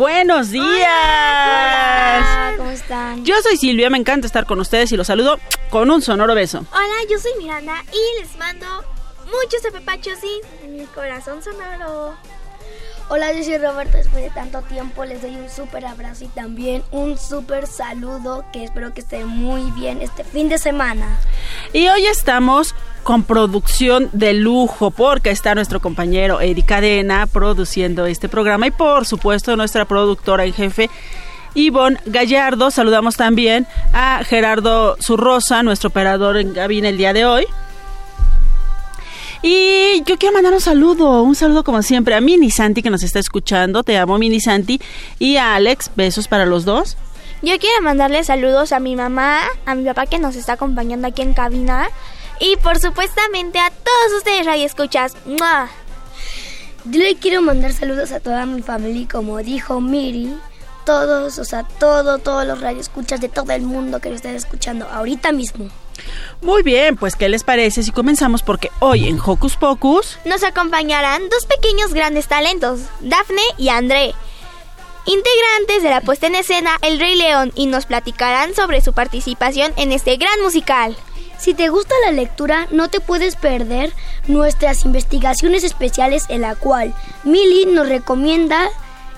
Buenos días. Hola, ¿cómo están? Yo soy Silvia, me encanta estar con ustedes y los saludo con un sonoro beso. Hola, yo soy Miranda y les mando muchos apapachos y mi corazón sonoro. Hola, yo soy Roberto. Después de tanto tiempo les doy un súper abrazo y también un súper saludo que espero que estén muy bien este fin de semana. Y hoy estamos con producción de lujo porque está nuestro compañero Eddie Cadena produciendo este programa y por supuesto nuestra productora en jefe Ivonne Gallardo. Saludamos también a Gerardo Zurrosa, nuestro operador en cabina el día de hoy. Y yo quiero mandar un saludo, un saludo como siempre a Mini Santi que nos está escuchando. Te amo, Mini Santi. Y a Alex, besos para los dos. Yo quiero mandarle saludos a mi mamá, a mi papá que nos está acompañando aquí en cabina y por supuestamente a todos ustedes radioescuchas. ¡Mua! Yo le quiero mandar saludos a toda mi familia y como dijo Miri, todos, o sea, todo, todos los radioescuchas de todo el mundo que lo estén escuchando ahorita mismo. Muy bien, pues ¿qué les parece si comenzamos? Porque hoy en Hocus Pocus... Nos acompañarán dos pequeños grandes talentos, Dafne y André, integrantes de la puesta en escena El Rey León y nos platicarán sobre su participación en este gran musical. Si te gusta la lectura, no te puedes perder nuestras investigaciones especiales en la cual Milly nos recomienda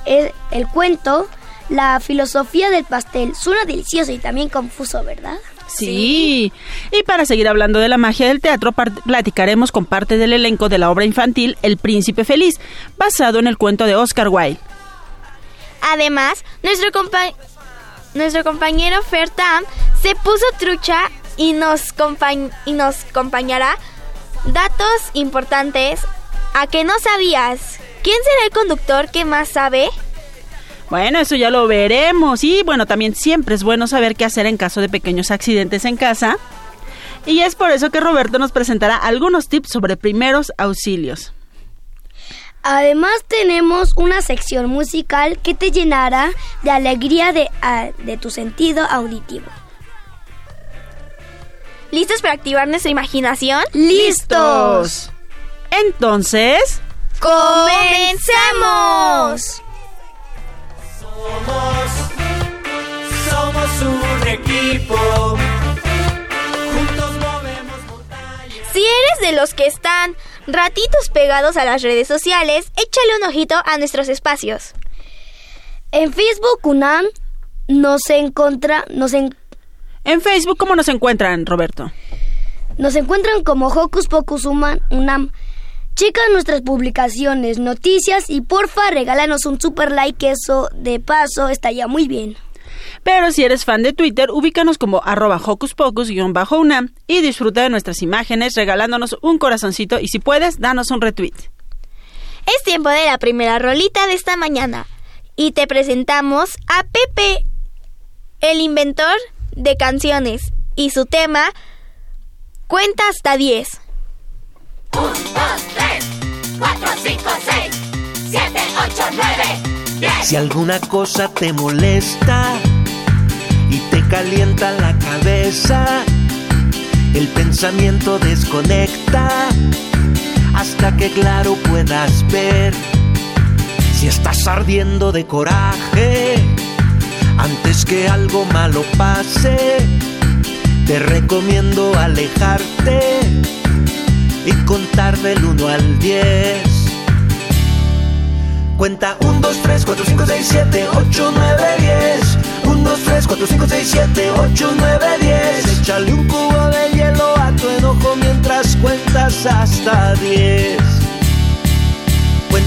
el, el cuento La filosofía del pastel. Suena delicioso y también confuso, ¿verdad? Sí. Y para seguir hablando de la magia del teatro, platicaremos con parte del elenco de la obra infantil El Príncipe Feliz, basado en el cuento de Oscar Wilde. Además, nuestro, compa nuestro compañero Fertam se puso trucha y nos, y nos acompañará datos importantes a que no sabías. ¿Quién será el conductor que más sabe? Bueno, eso ya lo veremos. Y bueno, también siempre es bueno saber qué hacer en caso de pequeños accidentes en casa. Y es por eso que Roberto nos presentará algunos tips sobre primeros auxilios. Además tenemos una sección musical que te llenará de alegría de, de tu sentido auditivo. ¿Listos para activar nuestra imaginación? ¡Listos! Entonces... ¡Comencemos! Somos, somos un equipo. Juntos movemos montañas. Si eres de los que están ratitos pegados a las redes sociales, échale un ojito a nuestros espacios. En Facebook UNAM nos encuentra, nos en, en Facebook cómo nos encuentran, Roberto. Nos encuentran como Hocus Pocus UNAM. Checa nuestras publicaciones, noticias y porfa regálanos un super like, que eso de paso estaría muy bien. Pero si eres fan de Twitter, ubícanos como arroba hocus pocus-unam y disfruta de nuestras imágenes regalándonos un corazoncito y si puedes, danos un retweet. Es tiempo de la primera rolita de esta mañana y te presentamos a Pepe, el inventor de canciones y su tema Cuenta hasta 10. 1, 2, 3, 4, 5, 6, 7, 8, 9, 10. Si alguna cosa te molesta y te calienta la cabeza, el pensamiento desconecta hasta que claro puedas ver. Si estás ardiendo de coraje, antes que algo malo pase, te recomiendo alejarte y contar del 1 al 10. Cuenta 1, 2, 3, 4, 5, 6, 7, 8, 9, 10. 1, 2, 3, 4, 5, 6, 7, 8, 9, 10. Échale un cubo de hielo a tu enojo mientras cuentas hasta 10.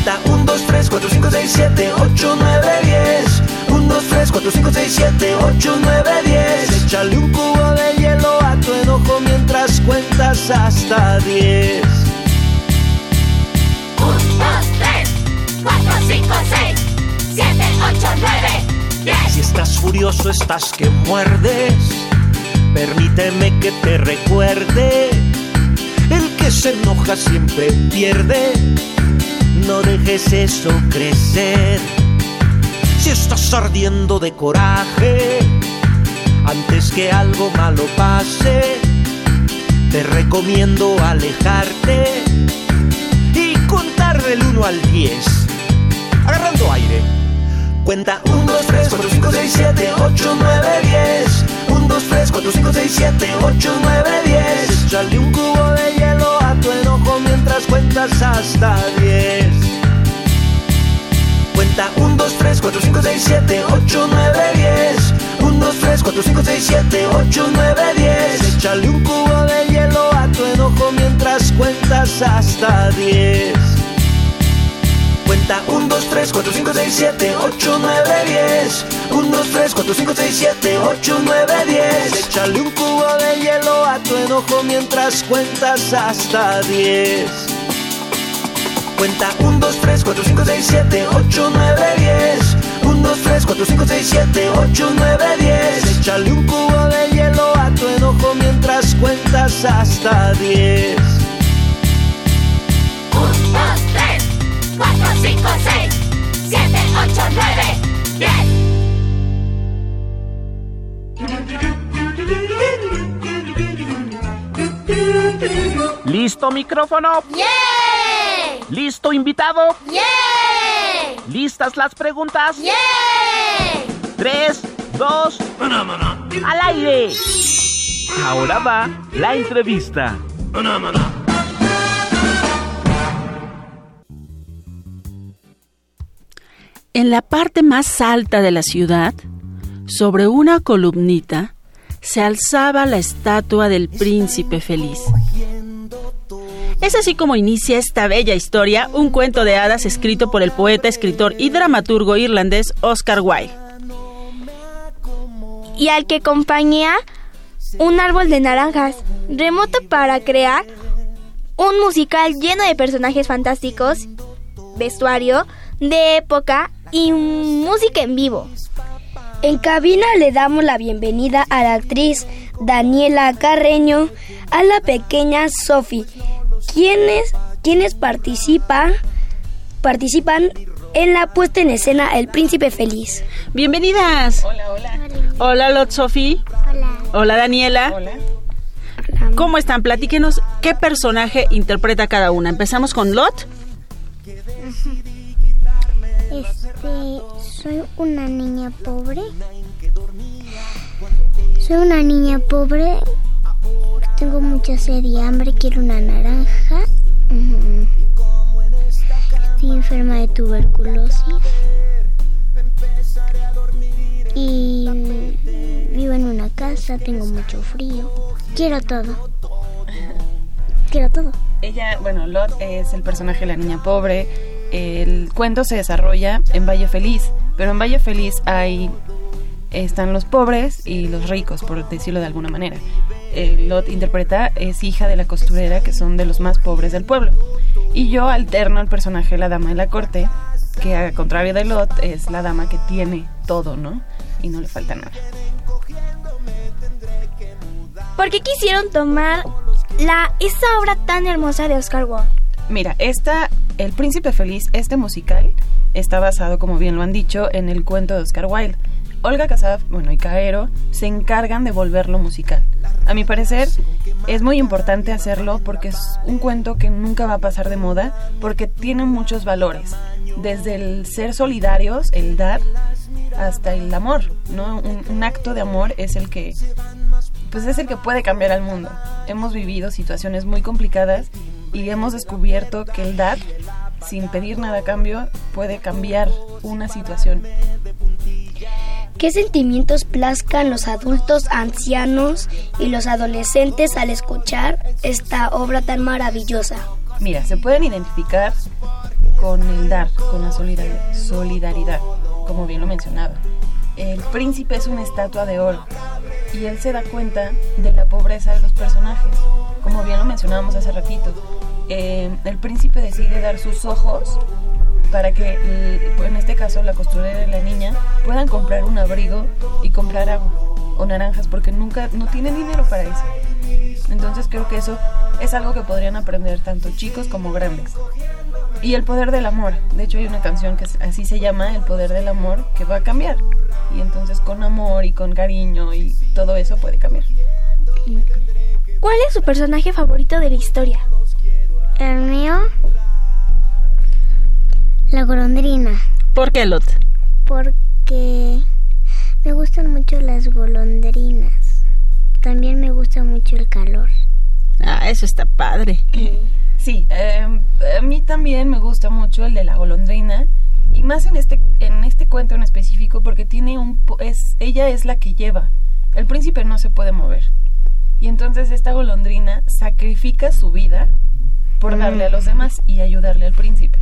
Cuenta 1, 2, 3, 4, 5, 6, 7, 8, 9, 10. 1, 2, 3, 4, 5, 6, 7, 8, 9, 10. Échale un cubo de hielo a tu enojo mientras cuentas hasta 10. 1, 2, 3, 4, 5, 6, 7, 8, 9, 10. Si estás furioso, estás que muerdes. Permíteme que te recuerde. El que se enoja siempre pierde. No dejes eso crecer. Si estás ardiendo de coraje, antes que algo malo pase, te recomiendo alejarte y contar del 1 al 10. Agarrando aire. Cuenta 1, 2, 3, 4, 5, 6, 7, 8, 9, 10. 1, 2, 3, 4, 5, 6, 7, 8, 9, 10. Échale un cubo de hielo tu enojo mientras cuentas hasta 10. Cuenta 1, 2, 3, 4, 5, 6, 7, 8, 9, 10. 1, 2, 3, 4, 5, 6, 7, 8, 9, 10. Échale un cubo de hielo a tu enojo mientras cuentas hasta 10. Cuenta 1, 2, 3, 4, 5, 6, 7, 8, 9, 10. 1, 2, 3, 4, 5, 6, 7, 8, 9, 10. Échale un cubo de hielo a tu enojo mientras cuentas hasta 10. Cuenta 1, 2, 3, 4, 5, 6, 7, 8, 9, 10. 1, 2, 3, 4, 5, 6, 7, 8, 9, 10. Échale un cubo de hielo a tu enojo mientras cuentas hasta 10. 5, 6, 7, 8, 9, 10. ¿Listo micrófono? ¿Listo invitado? ¿Listas las preguntas? Tres, dos, al aire. Ahora va la entrevista. En la parte más alta de la ciudad, sobre una columnita, se alzaba la estatua del príncipe feliz. Es así como inicia esta bella historia, un cuento de hadas escrito por el poeta, escritor y dramaturgo irlandés Oscar Wilde. y al que acompaña un árbol de naranjas, remoto para crear un musical lleno de personajes fantásticos, vestuario de época y música en vivo. En cabina le damos la bienvenida a la actriz Daniela Carreño, a la pequeña Sophie, quienes, quienes participan, participan en la puesta en escena El Príncipe Feliz. Bienvenidas. Hola, hola. Hola, Lot Sophie. Hola. Hola, Daniela. ¿Cómo están? Platíquenos qué personaje interpreta cada una. Empezamos con Lot. Soy una niña pobre. Soy una niña pobre. Tengo mucha sed y hambre. Quiero una naranja. Estoy enferma de tuberculosis. Y vivo en una casa. Tengo mucho frío. Quiero todo. Quiero todo. Ella, bueno, Lot es el personaje de la niña pobre. El cuento se desarrolla en Valle Feliz, pero en Valle Feliz hay están los pobres y los ricos, por decirlo de alguna manera. Eh, Lot interpreta es hija de la costurera, que son de los más pobres del pueblo. Y yo alterno el personaje de la dama de la corte, que al contrario de Lot es la dama que tiene todo, ¿no? Y no le falta nada. ¿Por qué quisieron tomar la, esa obra tan hermosa de Oscar Wilde? Mira, esta, El Príncipe Feliz, este musical, está basado, como bien lo han dicho, en el cuento de Oscar Wilde. Olga Casab, bueno, y Caero se encargan de volverlo musical. A mi parecer, es muy importante hacerlo porque es un cuento que nunca va a pasar de moda porque tiene muchos valores. Desde el ser solidarios, el dar, hasta el amor, ¿no? Un, un acto de amor es el que pues es el que puede cambiar al mundo. Hemos vivido situaciones muy complicadas y hemos descubierto que el dar sin pedir nada a cambio, puede cambiar una situación. ¿Qué sentimientos plazcan los adultos, ancianos y los adolescentes al escuchar esta obra tan maravillosa? Mira, se pueden identificar con el dar, con la solidar- solidaridad, como bien lo mencionaba. El príncipe es una estatua de oro y él se da cuenta de la pobreza de los personajes, como bien lo mencionábamos hace ratito. Eh, el príncipe decide dar sus ojos para que, el- en este caso, la costurera y la niña puedan comprar un abrigo y comprar agua o naranjas, porque nunca, no tienen dinero para eso. Entonces creo que eso es algo que podrían aprender tanto chicos como grandes. Y el poder del amor. De hecho hay una canción que así se llama, El poder del amor, que va a cambiar. Y entonces con amor y con cariño y todo eso puede cambiar. ¿Cuál es su personaje favorito de la historia? El mío, la golondrina, ¿Por qué, Lot? porque me gustan mucho las golondrinas. También me gusta mucho el calor. Ah, eso está padre. Sí, eh, a mí también me gusta mucho el de la golondrina. Y más en este, en este cuento en específico porque tiene un... po- Es, ella es la que lleva. El príncipe no se puede mover. Y entonces esta golondrina sacrifica su vida por darle a los demás y ayudarle al príncipe.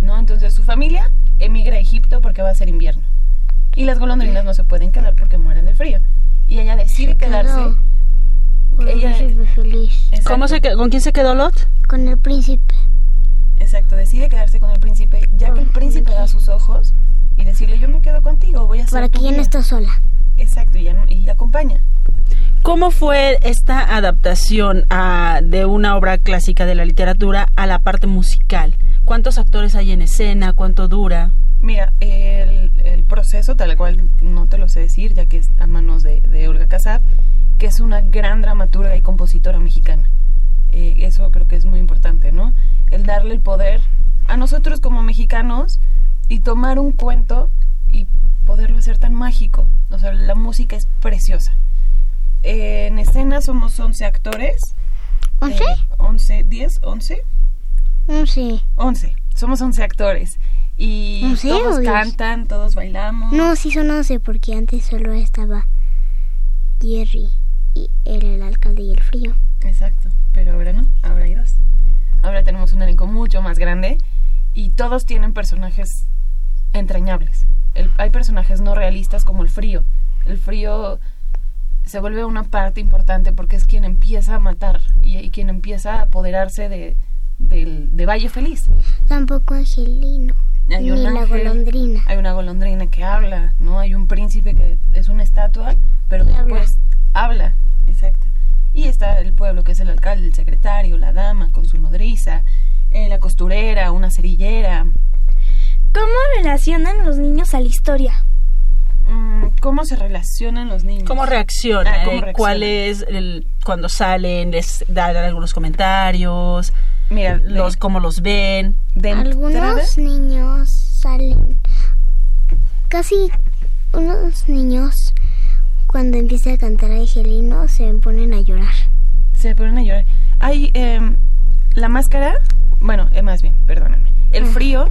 ¿No? Entonces su familia emigra a Egipto porque va a ser invierno. Y las golondrinas no se pueden quedar porque mueren de frío. Y ella decide quedarse. Ella, feliz. ¿Cómo se, ¿Con quién se quedó Lot? Con el príncipe. Exacto, decide quedarse con el príncipe, ya que el príncipe da sus ojos y decirle yo me quedo contigo, voy a ser Para que ya no guía". está sola. Exacto, y, ya y acompaña. ¿Cómo fue esta adaptación a- de una obra clásica de la literatura a la parte musical? ¿Cuántos actores hay en escena? ¿Cuánto dura? Mira, el, el proceso tal cual no te lo sé decir, ya que es a manos de, de Olga Casab, que es una gran dramaturga y compositora mexicana. Eh, eso creo que es muy importante, ¿no? El darle el poder a nosotros como mexicanos y tomar un cuento y poderlo hacer tan mágico. O sea, la música es preciosa. Eh, en escena somos 11 actores. ¿Once? Eh, 11, 10, 11. Mm, sí. 11. Somos 11 actores. Y ¿Once todos o diez? cantan, todos bailamos. No, sí son 11 porque antes solo estaba Jerry y era el alcalde y el frío. Exacto. Pero ahora no, ahora hay dos. Ahora tenemos un elenco mucho más grande y todos tienen personajes entrañables. El- hay personajes no realistas como el frío. El frío se vuelve una parte importante porque es quien empieza a matar y, y quien empieza a apoderarse de, del- de Valle Feliz. Tampoco Angelino. Hay ni un la golondrina. Hay una golondrina que habla, ¿no? Hay un príncipe que es una estatua, pero habla. después habla. Exacto. Y está el pueblo, que es el alcalde, el secretario, la dama con su nodriza, eh, la costurera, una cerillera. ¿Cómo relacionan los niños a la historia? Mm, ¿Cómo se relacionan los niños? ¿Cómo reaccionan? Ah, ¿cómo Eh, ¿Cuál reaccionan? es el cuando salen? ¿Les dan algunos comentarios? Mira, de- los ¿Cómo los ven? de entrada- Algunos niños salen. Casi unos niños, cuando empieza a cantar Angelino, se ponen a llorar. se ponen a llorar. Hay em, la máscara, bueno, eh, más bien, perdónenme. El frío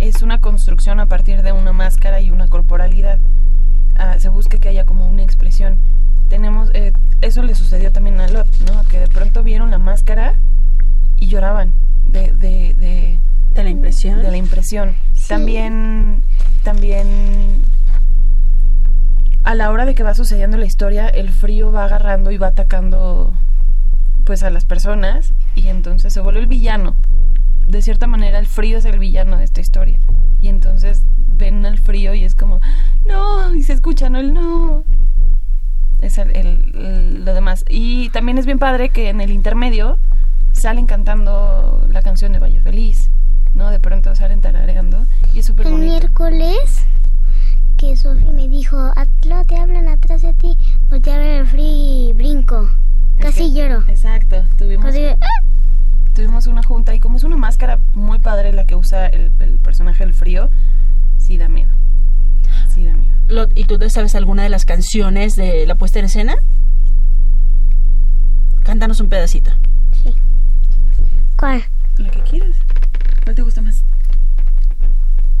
es una construcción a partir de una máscara y una corporalidad. Ah, se busca que haya como una expresión. Tenemos, eh, eso le sucedió también a Lot, ¿no? Que de pronto vieron la máscara y lloraban de, de, de, ¿De la impresión? de la impresión. También, también a la hora de que va sucediendo la historia, el frío va agarrando y va atacando pues a las personas y entonces se vuelve el villano. De cierta manera el frío es el villano de esta historia. Y entonces ven al frío y es como, no, y se escucha, no, el no. Es el, el- el- lo demás. Y también es bien padre que en el intermedio salen cantando la canción de Valle Feliz, ¿no? De pronto salen tarareando y es súper El bonito. miércoles que Sofi me dijo, Atlo, te hablan atrás de ti, a ver el frío y brinco. Casi lloro. Exacto, tuvimos, Casi, tuvimos una junta que usa el, el personaje del frío, sí da miedo. Sí da miedo. Lot, ¿Y tú te sabes alguna de las canciones de la puesta en escena? Cántanos un pedacito. ¿Cuál? Lo que quieras. ¿Cuál te gusta más?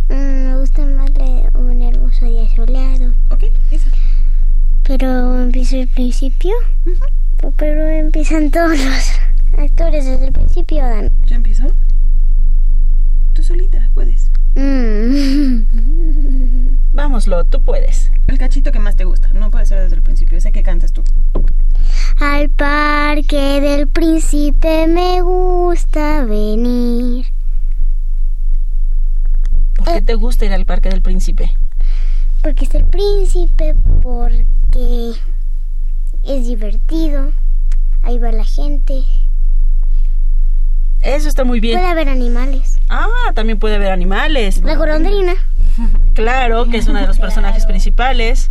Mm, me gusta más la de un hermoso día soleado. Ok, esa. Pero empiezo el principio. Pero empiezan todos los actores desde el principio. Dan. ¿Ya empiezo? Solita puedes. Mm. Vámoslo, tú puedes. El cachito que más te gusta. No puede ser desde el principio. Ese que cantas tú. Al parque del príncipe me gusta venir. ¿Por qué te gusta ir al Parque del Príncipe? Porque es el príncipe, porque es divertido. Ahí va la gente. Eso está muy bien. Puede haber animales. Ah, también puede haber animales. La golondrina. Claro, que es uno de los personajes principales.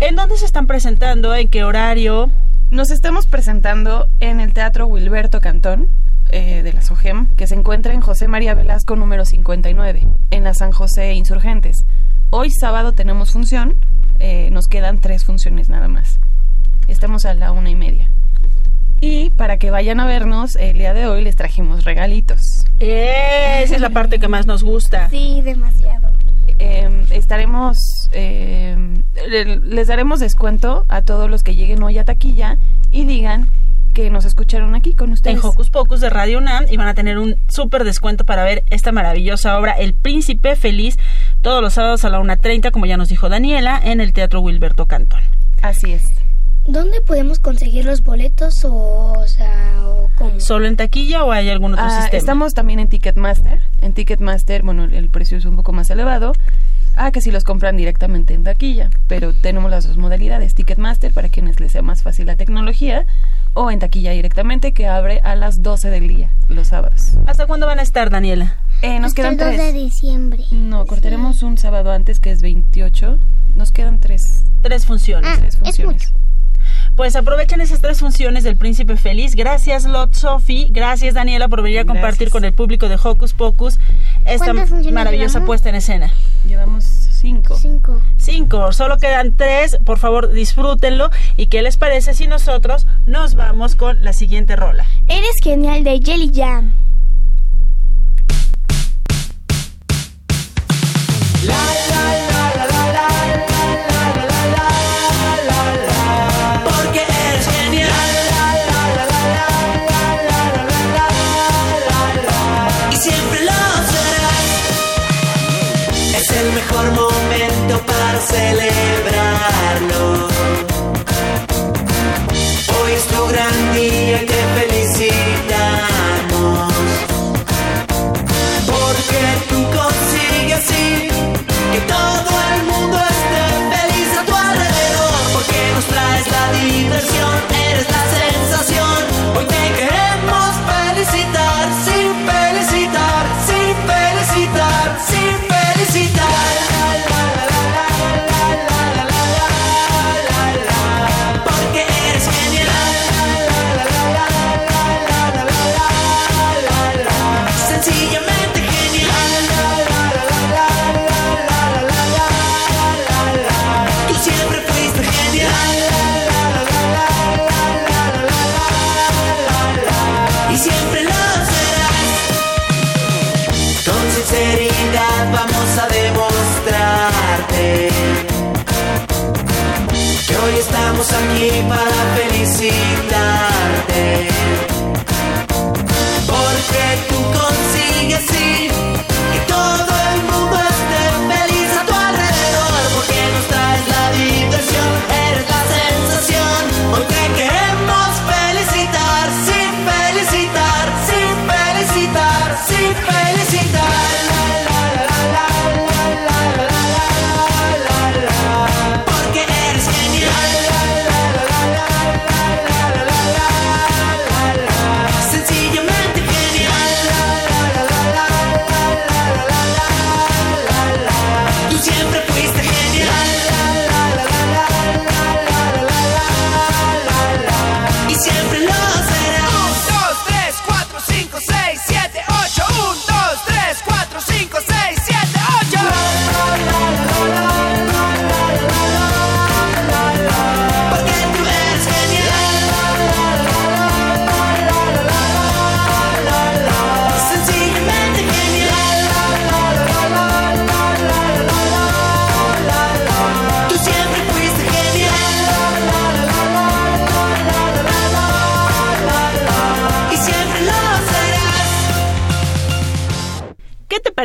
¿En dónde se están presentando? ¿En qué horario? Nos estamos presentando en el Teatro Wilberto Cantón eh, de la SOGEM, que se encuentra en José María Velasco número 59, en la San José Insurgentes. Hoy sábado tenemos función, eh, nos quedan tres funciones nada más. Estamos a la una y media. Y para que vayan a vernos, el día de hoy les trajimos regalitos. Esa es la parte que más nos gusta. Sí, demasiado. Eh, estaremos, eh, le- les daremos descuento a todos los que lleguen hoy a taquilla y digan que nos escucharon aquí con ustedes. En Hocus Pocus de Radio UNAM y van a tener un súper descuento para ver esta maravillosa obra, El Príncipe Feliz, todos los sábados a la 1.30, como ya nos dijo Daniela, en el Teatro Wilberto Cantón. Así es. ¿Dónde podemos conseguir los boletos o, o sea, o cómo? ¿Solo en taquilla o hay algún otro Ah, sistema? estamos también en Ticketmaster. En Ticketmaster, bueno, el precio es un poco más elevado. Ah, que si los compran directamente en taquilla. Pero tenemos las dos modalidades. Ticketmaster para quienes les sea más fácil la tecnología. O en taquilla directamente que abre a las 12 del día, los sábados. ¿Hasta cuándo van a estar, Daniela? Eh, nos Hasta quedan el 2 de tres. diciembre. No, cortaremos un sábado antes que es 28. Nos quedan tres. Tres funciones. Ah, tres es funciones. Pues aprovechen esas tres funciones del Príncipe Feliz. Gracias, Lot Sophie. Gracias, Daniela, por venir a compartir Gracias. con el público de Hocus Pocus esta ¿Cuántas funciones maravillosa llevamos? puesta en escena. Llevamos cinco. Cinco. Cinco, solo quedan tres. Por favor, disfrútenlo. ¿Y qué les parece si nosotros nos vamos con la siguiente rola? Eres genial de Jelly Jam. Porque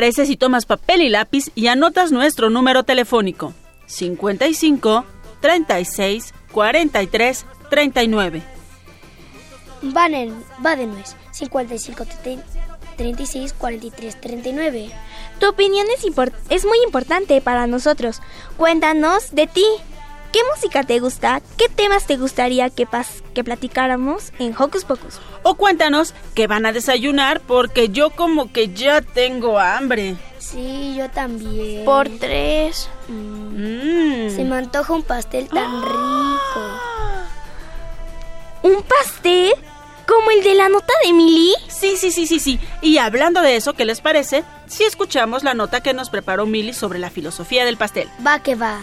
parece si tomas papel y lápiz y anotas nuestro número telefónico? 55 36 43 39. Van en, va de nuez. 55 36 43 39. Tu opinión es, import- es muy importante para nosotros. Cuéntanos de ti. ¿Qué música te gusta? ¿Qué temas te gustaría que, pas- que platicáramos en Hocus Pocus? O cuéntanos que van a desayunar porque yo como que ya tengo hambre. Sí, yo también. Por tres. Mm. Se me antoja un pastel tan rico. ¿Un pastel? ¿Como el de la nota de Milly? Sí, sí, sí, sí, sí. Y hablando de eso, ¿qué les parece? Si escuchamos la nota que nos preparó Milly sobre la filosofía del pastel. Va que va.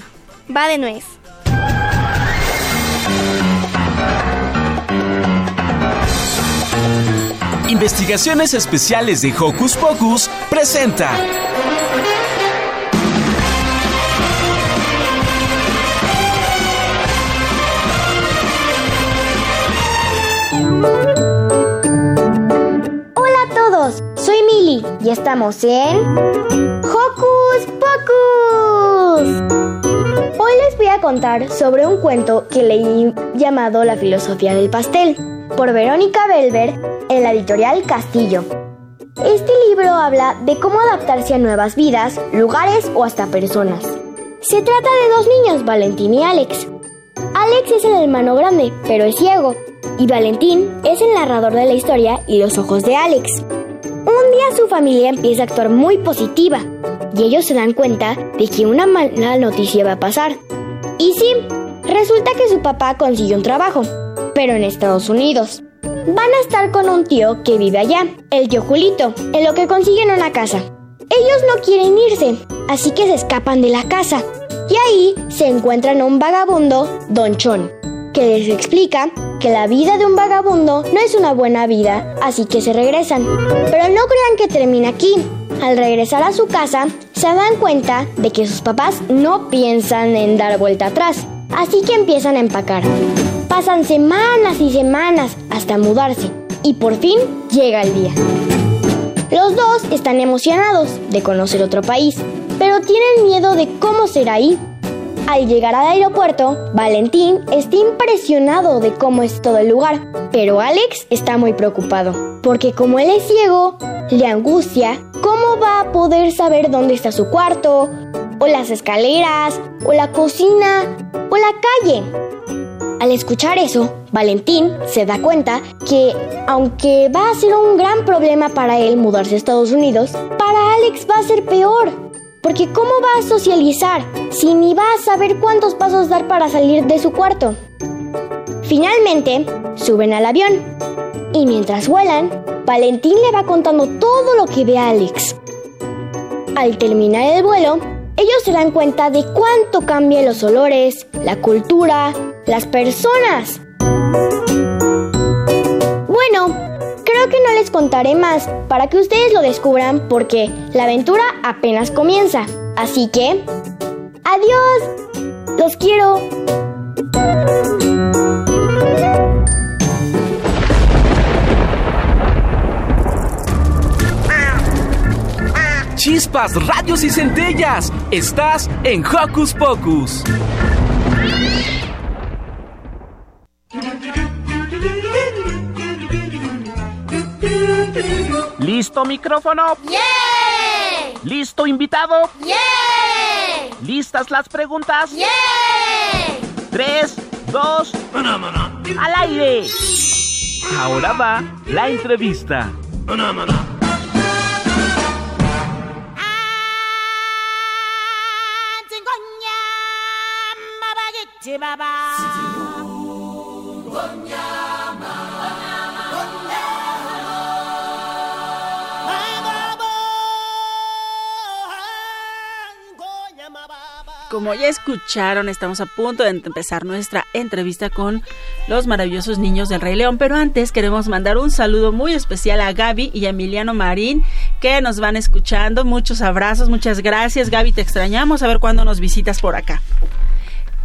Va de nuez. Investigaciones Especiales de Hocus Pocus presenta. Hola a todos, soy Mili y estamos en Hocus Pocus. Hoy les voy a contar sobre un cuento que leí llamado La filosofía del pastel por Verónica Belver en la editorial Castillo. Este libro habla de cómo adaptarse a nuevas vidas, lugares o hasta personas. Se trata de dos niños, Valentín y Alex. Alex es el hermano grande, pero es ciego, y Valentín es el narrador de la historia y los ojos de Alex. Un día su familia empieza a actuar muy positiva, y ellos se dan cuenta de que una mala noticia va a pasar. Y sí, resulta que su papá consiguió un trabajo, pero en Estados Unidos. Van a estar con un tío que vive allá, el tío Julito, en lo que consiguen una casa. Ellos no quieren irse, así que se escapan de la casa. Y ahí se encuentran a un vagabundo, Don Chon, que les explica que la vida de un vagabundo no es una buena vida, así que se regresan. Pero no crean que termina aquí. Al regresar a su casa, se dan cuenta de que sus papás no piensan en dar vuelta atrás, así que empiezan a empacar. Pasan semanas y semanas hasta mudarse, y por fin llega el día. Los dos están emocionados de conocer otro país, pero tienen miedo de cómo será ahí. Al llegar al aeropuerto, Valentín está impresionado de cómo es todo el lugar, pero Alex está muy preocupado, porque como él es ciego, le angustia cómo va a poder saber dónde está su cuarto, o las escaleras, o la cocina, o la calle. Al escuchar eso, Valentín se da cuenta que, aunque va a ser un gran problema para él mudarse a Estados Unidos, para Alex va a ser peor. Porque ¿cómo va a socializar si ni va a saber cuántos pasos dar para salir de su cuarto? Finalmente, suben al avión. Y mientras vuelan, Valentín le va contando todo lo que ve a Alex. Al terminar el vuelo, ellos se dan cuenta de cuánto cambian los olores, la cultura, las personas. Les contaré más para que ustedes lo descubran porque la aventura apenas comienza. Así que... ¡Adiós! ¡Los quiero! Chispas, radios y centellas. Estás en Hocus Pocus. ¿Listo micrófono? ¿Listo invitado? ¿Listas las preguntas? Tres, dos, al aire. Ahora va la entrevista. Como ya escucharon, estamos a punto de empezar nuestra entrevista con los maravillosos niños del Rey León, pero antes queremos mandar un saludo muy especial a Gaby y a Emiliano Marín que nos van escuchando. Muchos abrazos, muchas gracias Gaby, te extrañamos, a ver cuándo nos visitas por acá.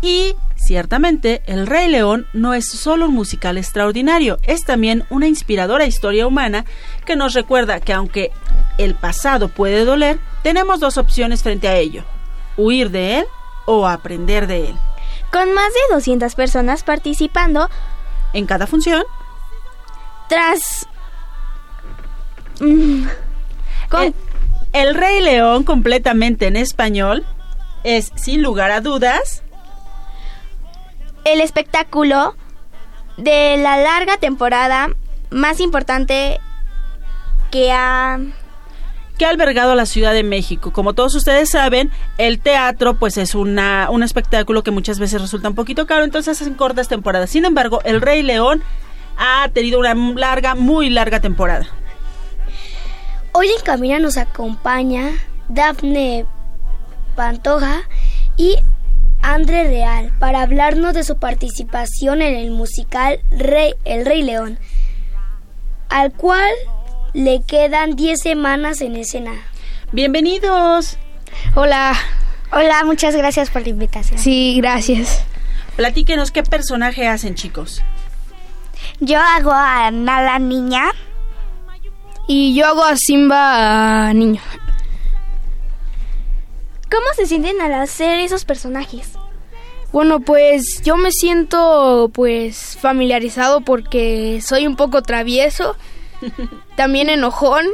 Y ciertamente, El Rey León no es solo un musical extraordinario, es también una inspiradora historia humana que nos recuerda que aunque el pasado puede doler, tenemos dos opciones frente a ello. Huir de él o aprender de él. Con más de 200 personas participando En cada función, tras... Mm, con- el, el Rey León completamente en español es, sin lugar a dudas, el espectáculo de la larga temporada más importante que ha... que ha albergado la Ciudad de México. Como todos ustedes saben, el teatro pues es una, un espectáculo que muchas veces resulta un poquito caro, entonces hacen cortas temporadas. Sin embargo, el Rey León ha tenido una larga, muy larga temporada. Hoy en Camina nos acompaña Dafne Pantoja y André Real para hablarnos de su participación en el musical Rey, El Rey León, al cual le quedan 10 semanas en escena. Bienvenidos. Hola. Hola, muchas gracias por la invitación. Sí, gracias. Platíquenos qué personaje hacen, chicos. Yo hago a Nala Niña. Y yo hago a Simba a niño. ¿Cómo se sienten al hacer esos personajes? Bueno, pues yo me siento pues familiarizado porque soy un poco travieso, también enojón.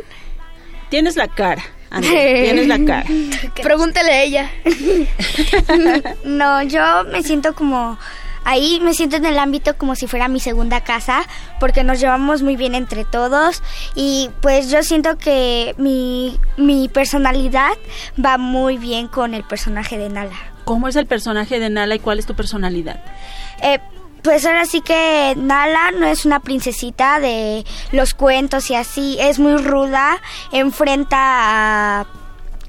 Tienes la cara. André, tienes la cara. Pregúntale a ella. No, yo me siento como ahí me siento en el ámbito como si fuera mi segunda casa porque nos llevamos muy bien entre todos y pues yo siento que mi, mi personalidad va muy bien con el personaje de Nala. ¿Cómo es el personaje de Nala y cuál es tu personalidad? Eh, pues ahora sí que Nala no es una princesita de los cuentos y así, es muy ruda, enfrenta a,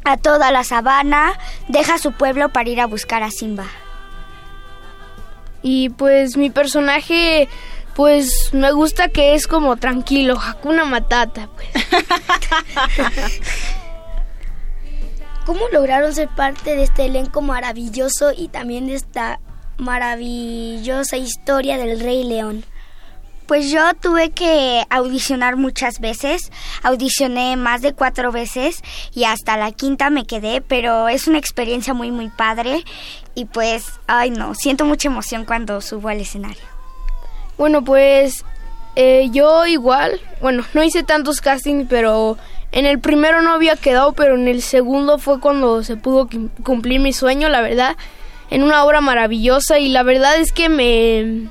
a toda la sabana, deja su pueblo para ir a buscar a Simba. Y pues mi personaje pues me gusta que es como tranquilo, Hakuna Matata, pues. ¿Cómo lograron ser parte de este elenco maravilloso y también de esta maravillosa historia del Rey León? Pues yo tuve que audicionar muchas veces, audicioné más de cuatro veces y hasta la quinta me quedé, pero es una experiencia muy muy padre y pues, ay no, siento mucha emoción cuando subo al escenario. Bueno, pues eh, yo igual, bueno, no hice tantos castings, pero en el primero no había quedado, pero en el segundo fue cuando se pudo cum- cumplir mi sueño, la verdad, en una obra maravillosa y la verdad es que me,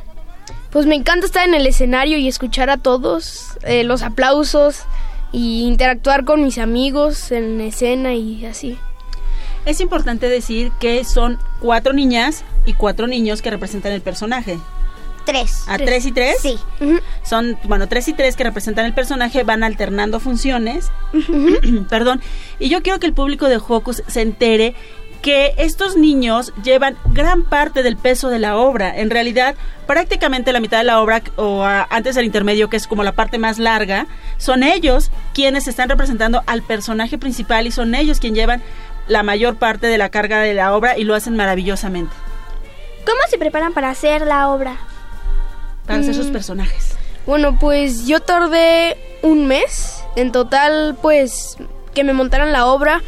pues me encanta estar en el escenario y escuchar a todos, eh, los aplausos y interactuar con mis amigos en escena y así. Es importante decir que son cuatro niñas y cuatro niños que representan el personaje. Tres. ¿A tres y tres? Sí. Son, bueno, tres y tres que representan el personaje, van alternando funciones. Perdón. Y yo quiero que el público de Hocus se entere que estos niños llevan gran parte del peso de la obra. En realidad, prácticamente la mitad de la obra, o antes del intermedio, que es como la parte más larga, son ellos quienes están representando al personaje principal y son ellos quienes llevan la mayor parte de la carga de la obra y lo hacen maravillosamente ¿Cómo se preparan para hacer la obra? para hacer sus Mm. personajes. Bueno, pues yo tardé un mes. En total, pues, que me montaran la obra.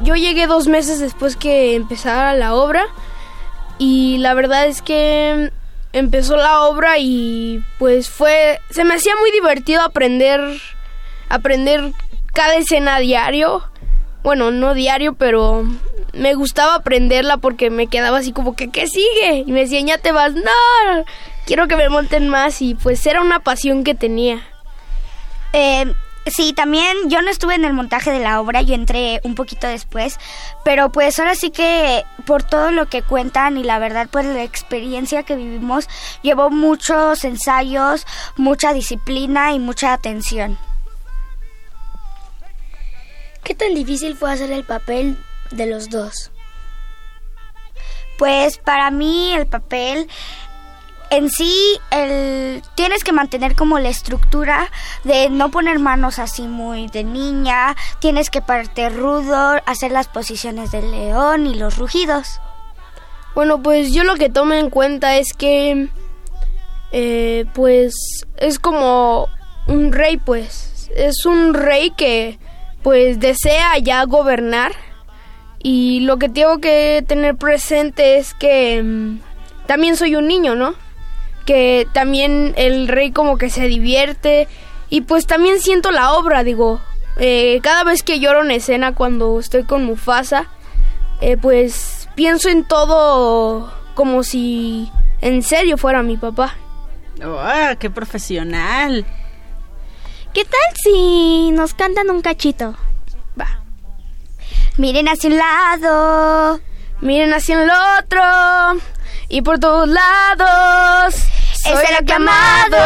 Yo llegué dos meses después que empezara la obra. Y la verdad es que empezó la obra y pues fue... Se me hacía muy divertido aprender... Aprender cada escena diario. Bueno, no diario, pero me gustaba aprenderla porque me quedaba así como que, ¿qué sigue? Y me decían, ya te vas. No, quiero que me monten más y pues era una pasión que tenía. Eh, sí, también yo no estuve en el montaje de la obra, yo entré un poquito después, pero pues ahora sí que por todo lo que cuentan y la verdad pues la experiencia que vivimos llevó muchos ensayos, mucha disciplina y mucha atención. ¿Qué tan difícil fue hacer el papel de los dos? Pues para mí el papel en sí el tienes que mantener como la estructura de no poner manos así muy de niña, tienes que pararte rudo, hacer las posiciones del león y los rugidos. Bueno, pues yo lo que tomo en cuenta es que, eh, pues, es como un rey, pues. Es un rey que, pues desea ya gobernar y lo que tengo que tener presente es que mm, también soy un niño, ¿no? Que también el rey como que se divierte y pues también siento la obra, digo, eh, cada vez que lloro en escena cuando estoy con Mufasa, eh, pues pienso en todo como si en serio fuera mi papá. ¡Ah, qué profesional! ¿Qué tal si nos cantan un cachito? Va. Miren hacia un lado, miren hacia el otro y por todos lados. Es el aclamado,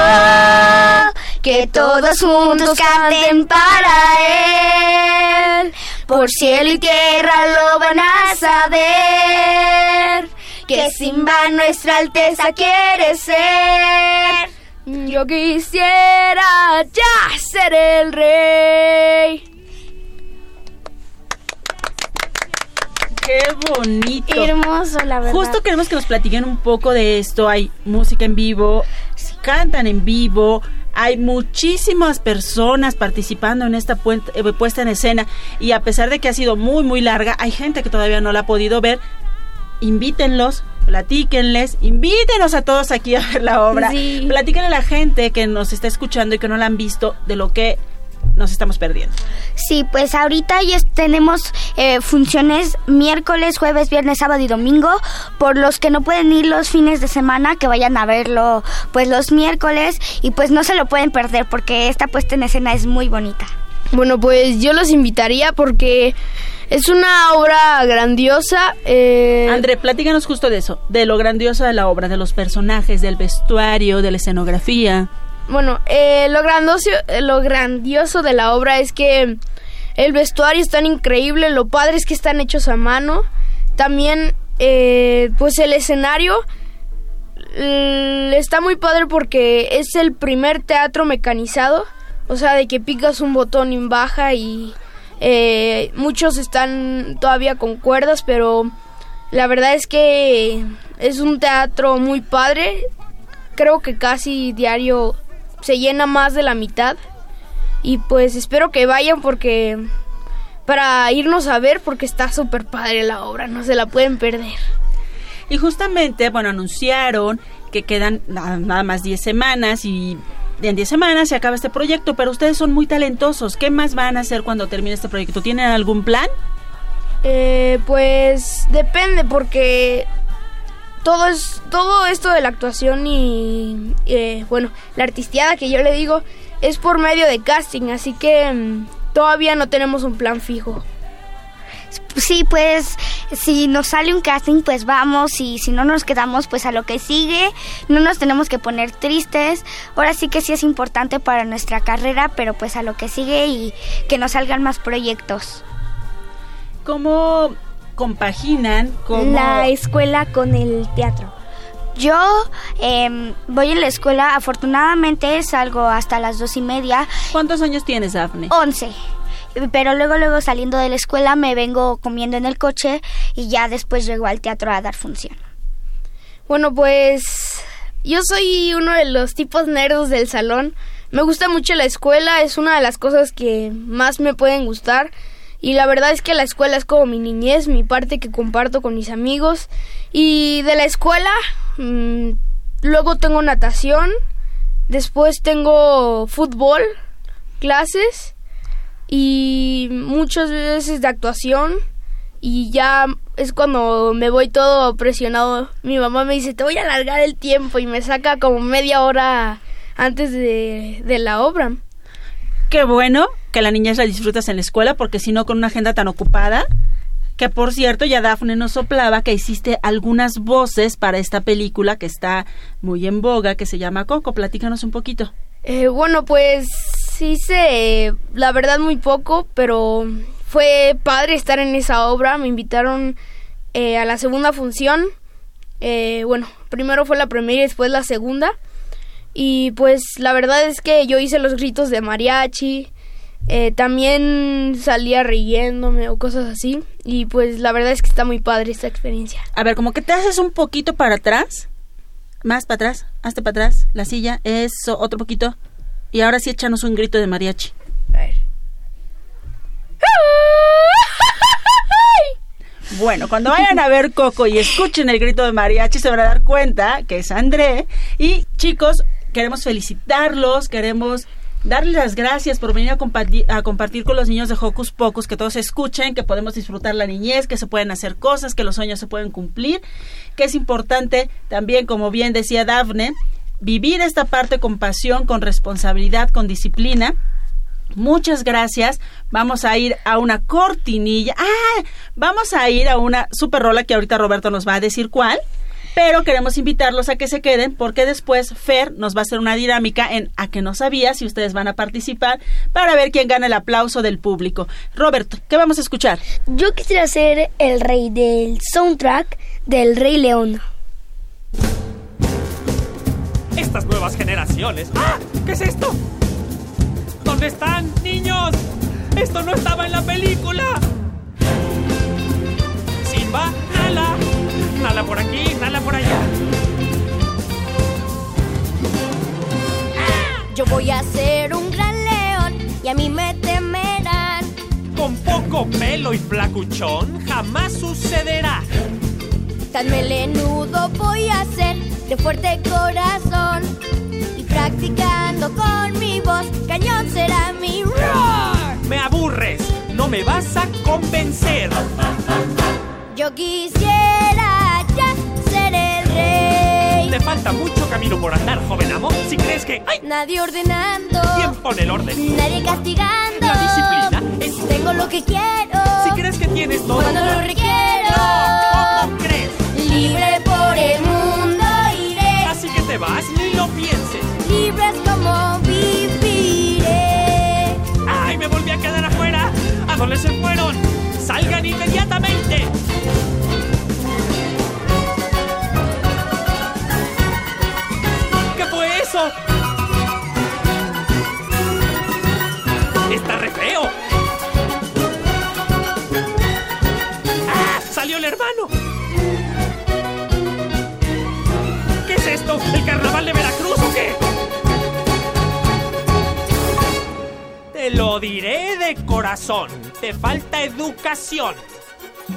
que todos juntos canten para él. Por cielo y tierra lo van a saber, que Simba nuestra alteza quiere ser. Yo quisiera ya ser el rey. ¡Qué bonito! Hermoso, la verdad. Justo queremos que nos platiquen un poco de esto. Hay música en vivo, cantan en vivo, hay muchísimas personas participando en esta eh, puesta en escena y a pesar de que ha sido muy muy larga, hay gente que todavía no la ha podido ver. Invítenlos, platíquenles, invítenos a todos aquí a ver la obra. Sí. Platíquenle a la gente que nos está escuchando y que no la han visto de lo que nos estamos perdiendo. Sí, pues ahorita ya tenemos eh, funciones miércoles, jueves, viernes, sábado y domingo. Por los que no pueden ir los fines de semana, que vayan a verlo pues los miércoles y pues no se lo pueden perder porque esta puesta en escena es muy bonita. Bueno, pues yo los invitaría porque es una obra grandiosa. eh, André, platícanos justo de eso, de lo grandioso de la obra, de los personajes, del vestuario, de la escenografía. Bueno, eh, lo, grandioso, lo grandioso de la obra es que el vestuario es tan increíble, lo padre es que están hechos a mano. También, eh, pues el escenario l- está muy padre porque es el primer teatro mecanizado. O sea, de que picas un botón y baja y eh, muchos están todavía con cuerdas, pero la verdad es que es un teatro muy padre. Creo que casi diario se llena más de la mitad. Y pues espero que vayan porque para irnos a ver porque está súper padre la obra, no se la pueden perder. Y justamente, bueno, anunciaron que quedan na- nada más 10 semanas y en 10 semanas se acaba este proyecto, pero ustedes son muy talentosos. ¿Qué más van a hacer cuando termine este proyecto? ¿Tienen algún plan? Eh, pues depende porque todo es todo esto de la actuación y eh, bueno la artisteada que yo le digo es por medio de casting así que mm, todavía no tenemos un plan fijo Sí, pues si nos sale un casting, pues vamos y si no nos quedamos, pues a lo que sigue. No nos tenemos que poner tristes. Ahora sí que sí es importante para nuestra carrera, pero pues a lo que sigue y que nos salgan más proyectos. ¿Cómo compaginan? ¿Cómo... La escuela con el teatro. Yo em, voy en la escuela, afortunadamente salgo hasta las dos y media. ¿Cuántos años tienes, Dafne? Once. Pero luego, luego saliendo de la escuela me vengo comiendo en el coche y ya después llego al teatro a dar función. Bueno, pues yo soy uno de los tipos nerdos del salón. Me gusta mucho la escuela, es una de las cosas que más me pueden gustar. Y la verdad es que la escuela es como mi niñez, mi parte que comparto con mis amigos. Y de la escuela, mm, luego tengo natación, después tengo fútbol, clases y muchas veces de actuación y ya es cuando me voy todo presionado. Mi mamá me dice, te voy a alargar el tiempo y me saca como media hora antes de, de la obra. Qué bueno que la niñez la disfrutas en la escuela, porque si no, con una agenda tan ocupada, que por cierto, ya Dafne nos soplaba que hiciste algunas voces para esta película que está muy en boga, que se llama Coco. Platícanos un poquito. Eh, bueno, pues hice la verdad muy poco, pero fue padre estar en esa obra. Me invitaron eh, a la segunda función. Eh, bueno, primero fue la primera y después la segunda. Y pues la verdad es que yo hice los gritos de mariachi. Eh, también salía riéndome o cosas así. Y pues la verdad es que está muy padre esta experiencia. A ver, como que te haces un poquito para atrás. Más para atrás. Hazte para atrás. La silla. Eso, otro poquito. Y ahora sí échanos un grito de mariachi. A ver. Bueno, cuando vayan a ver Coco y escuchen el grito de mariachi, se van a dar cuenta que es André. Y chicos, queremos felicitarlos, queremos darles las gracias por venir a compartir, a compartir con los niños de Hocus Pocus, que todos escuchen, que podemos disfrutar la niñez, que se pueden hacer cosas, que los sueños se pueden cumplir, que es importante también, como bien decía Dafne, vivir esta parte con pasión, con responsabilidad, con disciplina. Muchas gracias. Vamos a ir a una cortinilla. Ah, vamos a ir a una super rola que ahorita Roberto nos va a decir cuál. Pero queremos invitarlos a que se queden porque después Fer nos va a hacer una dinámica en A que no sabía si ustedes van a participar para ver quién gana el aplauso del público. Roberto, ¿qué vamos a escuchar? Yo quisiera ser el rey del soundtrack del Rey León. Estas nuevas generaciones. ¡Ah! ¿Qué es esto? ¿Dónde están, niños? Esto no estaba en la película. Simba. Nala por aquí, Nala por allá. Yo voy a ser un gran león y a mí me temerán. Con poco pelo y flacuchón jamás sucederá. Tan melenudo voy a ser de fuerte corazón. Y practicando con mi voz, cañón será mi roar. Me aburres, no me vas a convencer. Yo quisiera ya ser el rey. Te falta mucho camino por andar, joven amo. Si crees que. ¡Ay! Nadie ordenando. ¿Quién pone el orden? Nadie castigando. La disciplina es. Tengo lo que quiero. Si crees que tienes todo. Cuando lo requiero. No, ¿cómo crees? Libre por el mundo iré. Así que te vas, ni lo pienses. Libre es como viviré. ¡Ay, me volví a quedar afuera! ¿A dónde se fueron? ¡Salgan inmediatamente! ¿Qué es esto? ¿El carnaval de Veracruz o qué? Te lo diré de corazón. Te falta educación.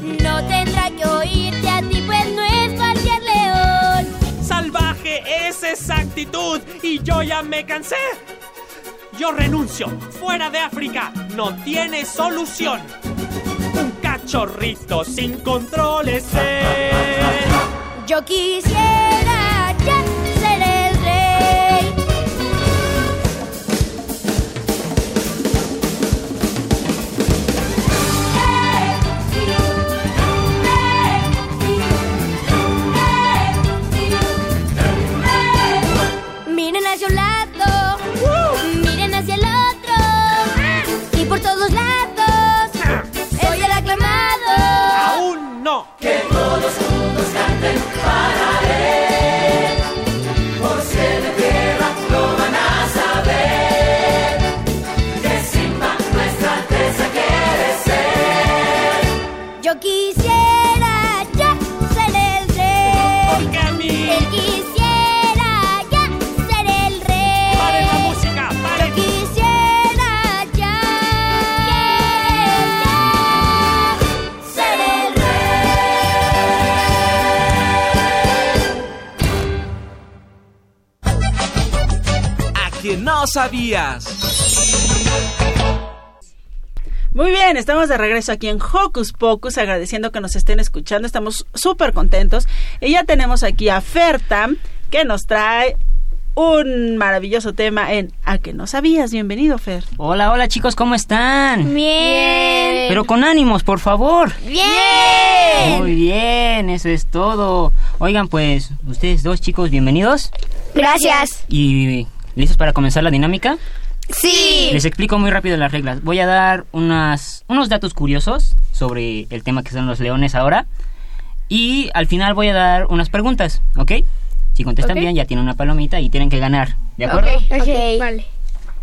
No tendrá que oírte a ti, pues no es cualquier león. Salvaje es esa actitud y yo ya me cansé. Yo renuncio. Fuera de África. No tiene solución. Un cachorrito sin controles es. Yo quisiera Muy bien, estamos de regreso aquí en Hocus Pocus, agradeciendo que nos estén escuchando, estamos súper contentos. Y ya tenemos aquí a Fertam, que nos trae un maravilloso tema en A que no sabías. Bienvenido, Fer. Hola, hola chicos, ¿cómo están? Bien. Pero con ánimos, por favor. Bien. Muy bien, eso es todo. Oigan, pues, ustedes dos chicos, bienvenidos. Gracias. ¿Y listos para comenzar la dinámica? Sí. Les explico muy rápido las reglas. Voy a dar unas, unos datos curiosos sobre el tema que son los leones ahora. Y al final voy a dar unas preguntas, ¿ok? Si contestan bien, ya tienen una palomita y tienen que ganar, ¿de acuerdo? Ok, vale.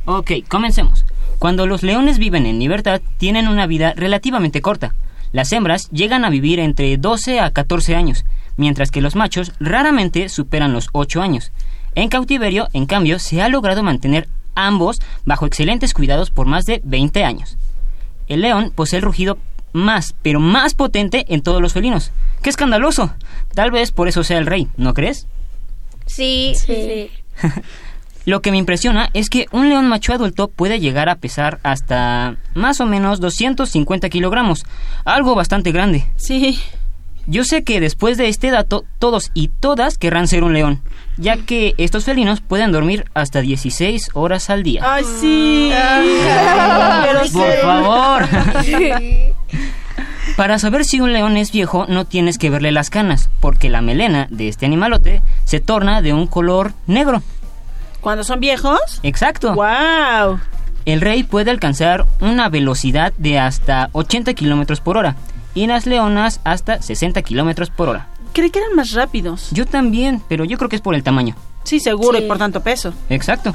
Ok, comencemos. Cuando los leones viven en libertad, tienen una vida relativamente corta. Las hembras llegan a vivir entre 12 a 14 años, mientras que los machos raramente superan los 8 años. En cautiverio, en cambio, se ha logrado mantener ambos bajo excelentes cuidados por más de 20 años. El león posee el rugido más, pero más potente en todos los felinos. ¡Qué escandaloso! Tal vez por eso sea el rey, ¿no crees? Sí, sí. Lo que me impresiona es que un león macho adulto puede llegar a pesar hasta más o menos 250 kilogramos, algo bastante grande. Sí. Yo sé que después de este dato, todos y todas querrán ser un león, ya que estos felinos pueden dormir hasta 16 horas al día. ¡Ay, sí! Pero Por favor. Para saber si un león es viejo, no tienes que verle las canas, porque la melena de este animalote se torna de un color negro. ¿Cuando son viejos? Exacto. ¡Wow! El rey puede alcanzar una velocidad de hasta 80 kilómetros por hora y las leonas hasta 60 kilómetros por hora. Creí que eran más rápidos. Yo también, pero yo creo que es por el tamaño. Sí, seguro, Sí. y por tanto peso. Exacto.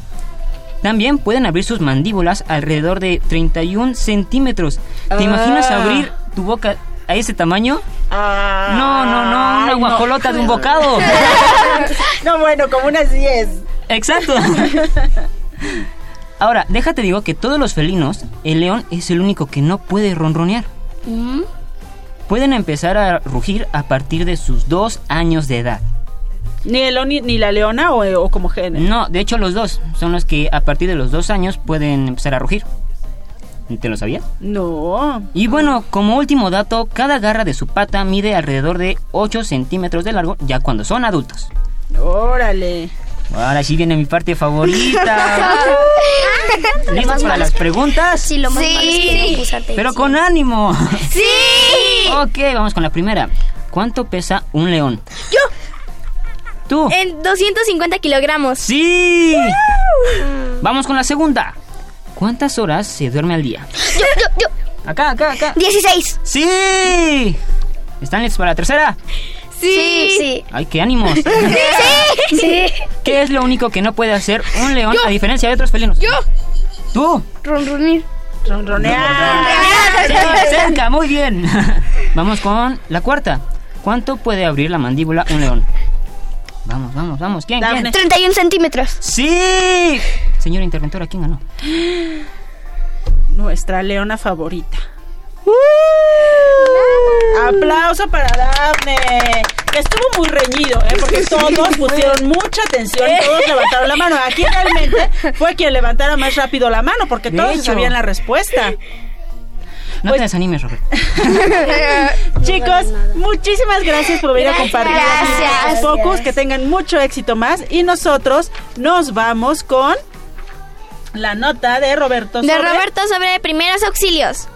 También pueden abrir sus mandíbulas alrededor de 31 centímetros. ¿Te Ah. imaginas abrir tu boca a ese tamaño? No, no, no, una Ay, no. guajolota de un bocado. no, bueno, como unas 10. Exacto. Ahora, déjate digo que todos los felinos, el león es el único que no puede ronronear. Pueden empezar a rugir a partir de sus dos años de edad. ¿Ni el ni, ni la leona o, o como género? No, de hecho los dos son los que a partir de los dos años pueden empezar a rugir. ¿Te lo sabías? No. Y bueno, como último dato, cada garra de su pata mide alrededor de 8 centímetros de largo ya cuando son adultos. Órale. Ahora sí viene mi parte favorita. ¿Listos para las preguntas? Sí, lo más Sí. malo es que no puse. Pero con ánimo. ¡Sí! Ok, vamos con la primera. ¿Cuánto pesa un león? Yo. ¿Tú? En 250 kilogramos. ¡Sí! Vamos con la segunda. ¿Cuántas horas se duerme al día? Yo, yo, yo. Acá, acá, acá. 16. ¡Sí! ¿Están listos para la tercera? Sí. Sí. ¡Ay, qué ánimos! Sí. Sí. ¿Qué es lo único que no puede hacer un león Yo. a diferencia de otros felinos? Yo. ¡Tú! Ronronir. Ronronear. Sí, cerca, muy bien. Vamos con la cuarta. ¿Cuánto puede abrir la mandíbula un león? Vamos, vamos, vamos. ¿Quién? ¿Quién? 31 centímetros. ¡Sí! Señora interventora, ¿quién ganó? Nuestra leona favorita. Aplauso para Dafne. Estuvo muy reñido, ¿eh? porque todos pusieron mucha atención, todos levantaron la mano. Aquí realmente fue quien levantara más rápido la mano, porque De todos hecho. sabían la respuesta. No te desanimes, Robert. Chicos, muchísimas gracias por venir a compartir Gracias. Pocus. Que tengan mucho éxito más. Y nosotros nos vamos con la nota de Roberto. De sobre- Roberto sobre primeros auxilios.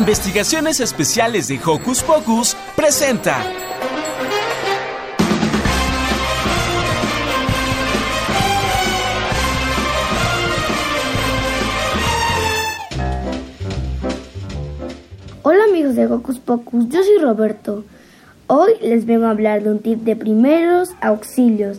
Investigaciones Especiales de Hocus Pocus presenta. Hola amigos de Hocus Pocus, yo soy Roberto. Hoy les vengo a hablar de un tip de primeros auxilios.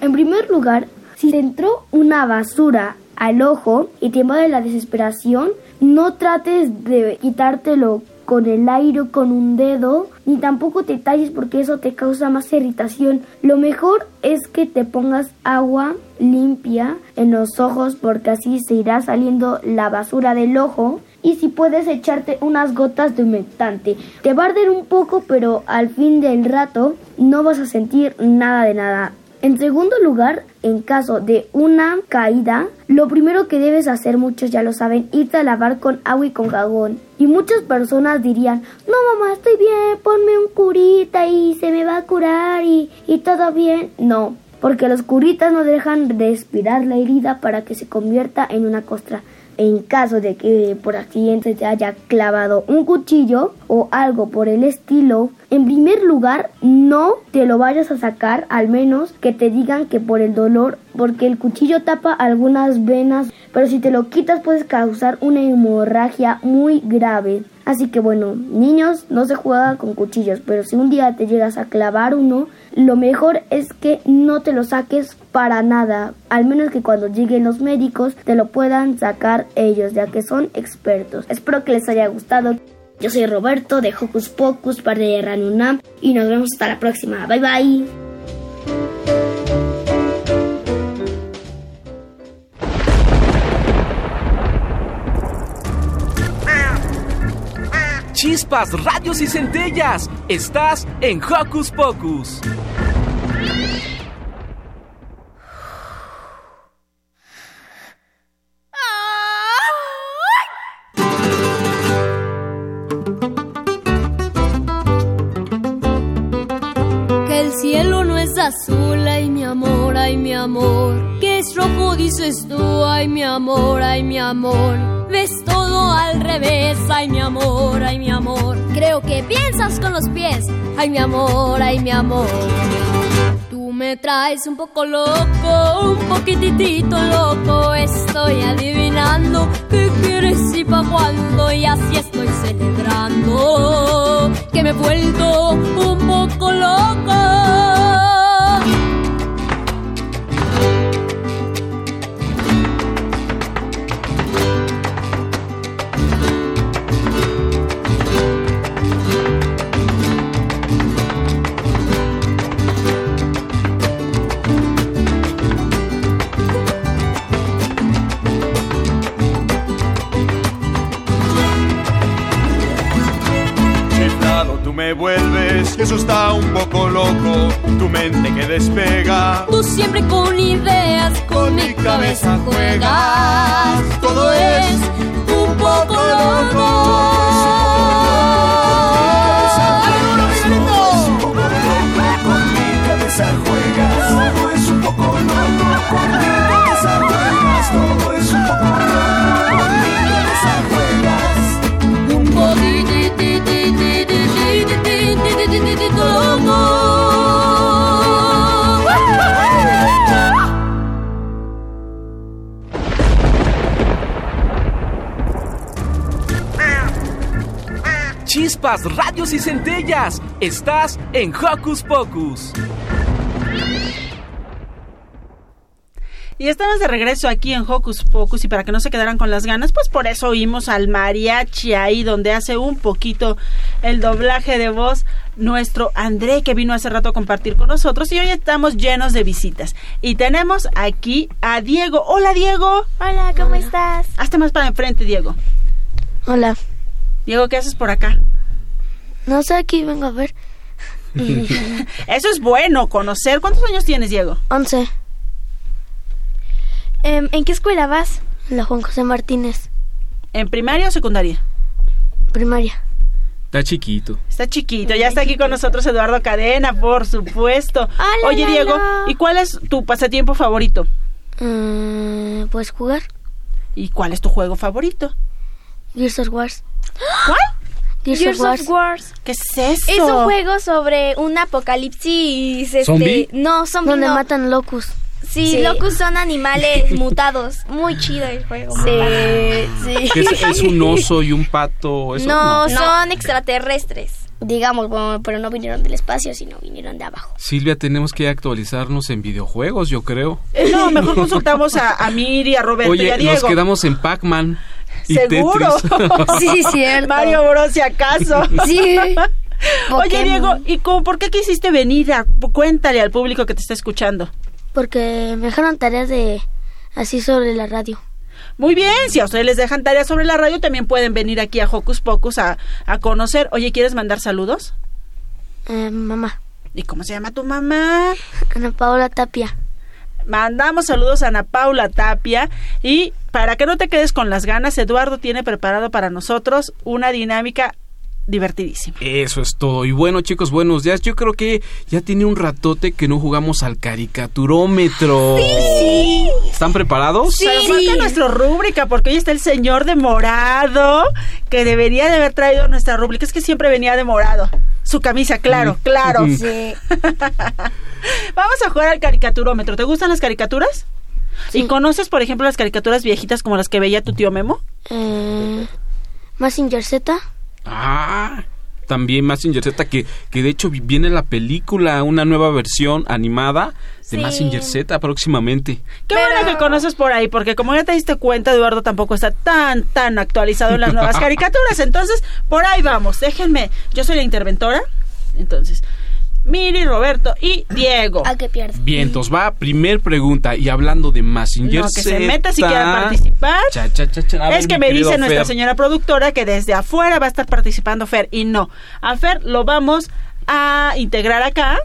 En primer lugar, si te entró una basura al ojo y te invade la desesperación, no trates de quitártelo con el aire con un dedo, ni tampoco te talles porque eso te causa más irritación. Lo mejor es que te pongas agua limpia en los ojos porque así se irá saliendo la basura del ojo y si puedes echarte unas gotas de humectante. Te va a arder un poco, pero al fin del rato no vas a sentir nada de nada. En segundo lugar, en caso de una caída, lo primero que debes hacer, muchos ya lo saben, irte a lavar con agua y con jabón. Y muchas personas dirían, no mamá, estoy bien, ponme un curita y se me va a curar y, y todo bien. No, porque los curitas no dejan respirar la herida para que se convierta en una costra. En caso de que por accidente te haya clavado un cuchillo o algo por el estilo, en primer lugar no te lo vayas a sacar, al menos que te digan que por el dolor, porque el cuchillo tapa algunas venas, pero si te lo quitas puedes causar una hemorragia muy grave. Así que bueno, niños, no se juega con cuchillos, pero si un día te llegas a clavar uno, lo mejor es que no te lo saques para nada, al menos que cuando lleguen los médicos te lo puedan sacar ellos, ya que son expertos. Espero que les haya gustado. Yo soy Roberto de Hocus Pocus, parte de Ranunam, y nos vemos hasta la próxima. Bye bye. Chispas, radios y centellas, estás en Hocus Pocus. Azul, ay mi amor, ay mi amor. Que es rojo, dices tú, ay mi amor, ay mi amor. Ves todo al revés, ay mi amor, ay mi amor. Creo que piensas con los pies, ay mi amor, ay mi amor. Tú me traes un poco loco, un poquitito loco. Estoy adivinando qué quieres y pa' cuándo. Y así estoy celebrando que me he vuelto un poco loco. Me vuelves, eso está un poco loco, tu mente que despega. Tú siempre con ideas, con mi cabeza juegas. Todo es un poco loco. Chispas, radios y centellas. Estás en Hocus Pocus. Y estamos de regreso aquí en Hocus Pocus y para que no se quedaran con las ganas, pues por eso oímos al mariachi ahí donde hace un poquito el doblaje de voz nuestro André que vino hace rato a compartir con nosotros y hoy estamos llenos de visitas. Y tenemos aquí a Diego. Hola Diego. Hola, ¿cómo estás? Hazte más para enfrente, Diego. Hola. Diego, ¿qué haces por acá? No sé, aquí vengo a ver. Eso es bueno, conocer. ¿Cuántos años tienes, Diego? Once. Em, ¿En qué escuela vas? La Juan José Martínez. ¿En primaria o secundaria? Primaria. Está chiquito. Está chiquito, ya está aquí con nosotros Eduardo Cadena, por supuesto. Oye, hola. Diego, ¿y cuál es tu pasatiempo favorito? Eh, ¿Puedes jugar? ¿Y cuál es tu juego favorito? Gears of Wars. ¿Cuál? Gears, Gears of Wars. ¿Qué es eso? Es un juego sobre un apocalipsis. Este, ¿Zombie? No, zombie Donde no. matan locus. Sí, Sí. locus son animales mutados. Muy chido el juego. Sí, sí. ¿Qué es, es un oso y un pato? ¿Eso? No, son extraterrestres. Digamos, bueno, pero no vinieron del espacio, sino vinieron de abajo. Silvia, tenemos que actualizarnos en videojuegos, yo creo. Eh, No, mejor consultamos a, a Miri, a Roberto y a Oye, Diego. nos quedamos en Pac-Man y Seguro. Tetris. cierto. Mario Bros, si acaso. Sí. Oye. Diego, ¿y cómo, por qué quisiste venir? A, cuéntale al público que te está escuchando. Porque me dejaron tareas de así sobre la radio. Muy bien, si a ustedes les dejan tareas sobre la radio, también pueden venir aquí a Hocus Pocus a, a conocer. Oye, ¿quieres mandar saludos? Eh, mamá. ¿Y cómo se llama tu mamá? Ana Paola Tapia. Mandamos saludos a Ana Paula Tapia y para que no te quedes con las ganas, Eduardo tiene preparado para nosotros una dinámica divertidísima. Eso es todo. Y bueno, chicos, buenos días. Yo creo que ya tiene un ratote que no jugamos al caricaturómetro. Sí. ¿Están preparados? Pero falta nuestra rúbrica porque hoy está el señor de morado que debería de haber traído nuestra rúbrica. Es que siempre venía de morado. Su camisa, claro, claro. Sí. Vamos a jugar al caricaturómetro. ¿Te gustan las caricaturas? ¿Y conoces, por ejemplo, las caricaturas viejitas como las que veía tu tío Memo? Eh, Massinger Z. Ah, también Massinger Z, que, que de hecho vi- viene la película, una nueva versión animada de Sí. Massinger Z próximamente. Qué bueno que conoces por ahí, porque como ya te diste cuenta, Eduardo tampoco está tan, tan actualizado en las nuevas caricaturas. Entonces, por ahí vamos. Déjenme, yo soy la interventora. Entonces, Miri, Roberto y Diego. ¿A qué pierde? Vientos, va, primer pregunta. Y hablando de Massinger No, que se meta si quiere participar. Cha, cha, cha, es ver, que me dice nuestra señora productora que desde afuera va a estar participando Fer y no. A Fer lo vamos a integrar acá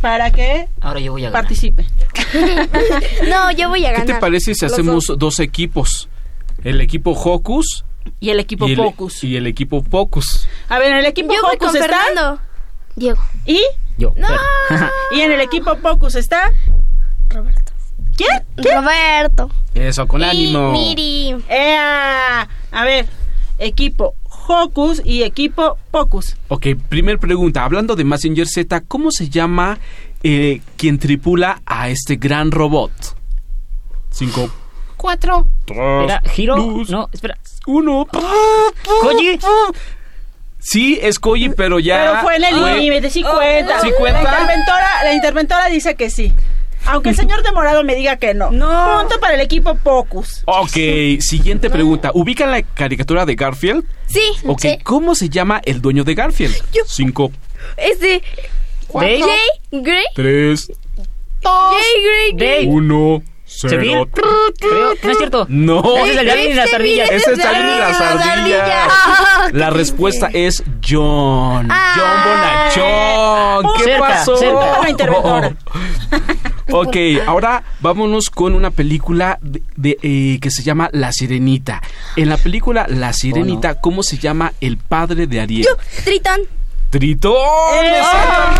para que Ahora yo voy a ganar. participe. no, yo voy a ¿Qué ganar. te parece si Los hacemos dos. dos equipos? El equipo Hocus y el equipo y el, Pocus. y el equipo Pocus. A ver, el equipo Yo voy Pocus con está Fernando. Diego. y Yo. No. y en el equipo Pocus está Roberto. ¿Quién? ¿Quién? Roberto. Eso, con Y ánimo. Miri. Ea. A ver, equipo Hocus y equipo Pocus. Ok, primer pregunta. Hablando de Massinger Z, ¿cómo se llama eh, quien tripula a este gran robot? Cinco, Cuatro. tres, Era Hiro. dos, No, espera. uno. Koji. Sí, es Koji, pero ya. Pero fue en el fue- límite, sí cuenta. ¿Sí cuenta? La interventora, la interventora dice que sí. Aunque el señor de morado me diga que no. No. Punto para el equipo Pocus. Ok, siguiente pregunta. ¿Ubican la caricatura de Garfield? Sí. Ok, Sí. ¿cómo se llama el dueño de Garfield? Yo. Cinco, Este. Jay Gray. tres, Jay Gray. Dave. uno, Cero. Creo. No es cierto. No. Ese es el de Alvin y las ardillas. Ese es Alvin y las ardillas. La respuesta es John. Ah. John Bonachón. ¿Qué Cerca, pasó? cerca. Interventora. ok, ahora vámonos con una película de, de, eh, que se llama La Sirenita. En la película La Sirenita, ¿cómo se llama el padre de Ariel? Yo, Tritón. Tritón. Eh,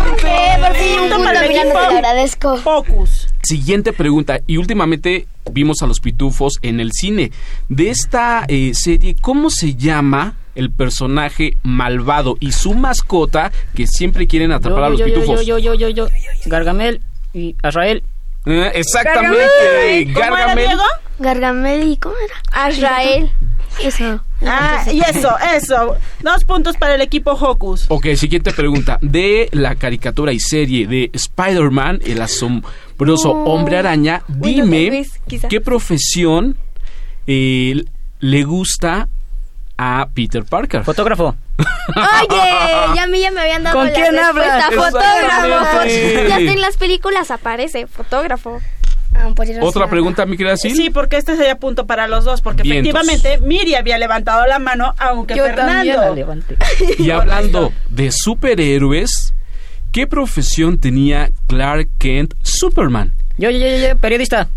por fin, un Punto punto, para el Fernando, equipo te agradezco. Pocus. Siguiente pregunta. Y últimamente vimos a los pitufos en el cine. De esta eh, serie, ¿cómo se llama el personaje malvado y su mascota que siempre quieren atrapar a los yo, pitufos? yo, yo, yo, yo, yo. Gargamel y Azrael. Eh, exactamente. ¿Cómo era, Gargamel. Diego? Gargamel y ¿cómo era? Azrael. Eso. Ah, y eso, eso. Dos puntos para el equipo Hocus. Ok, siguiente pregunta. De la caricatura y serie de Spider-Man, el asombroso hombre araña, dime qué profesión eh, le gusta a Peter Parker. Fotógrafo. Oye, ya a mí ya me habían dado ¿Con la quién respuesta. hablas? Fotógrafo. Ya hasta en las películas aparece fotógrafo. Ah, pues Otra pregunta, mi querida Sil. Sí, porque este sería punto para los dos, porque Vientos. efectivamente Miri había levantado la mano, aunque Yo también la Fernando. levanté. Y hablando de superhéroes, ¿qué profesión tenía Clark Kent Superman? Yo, yo, yo, yo, periodista.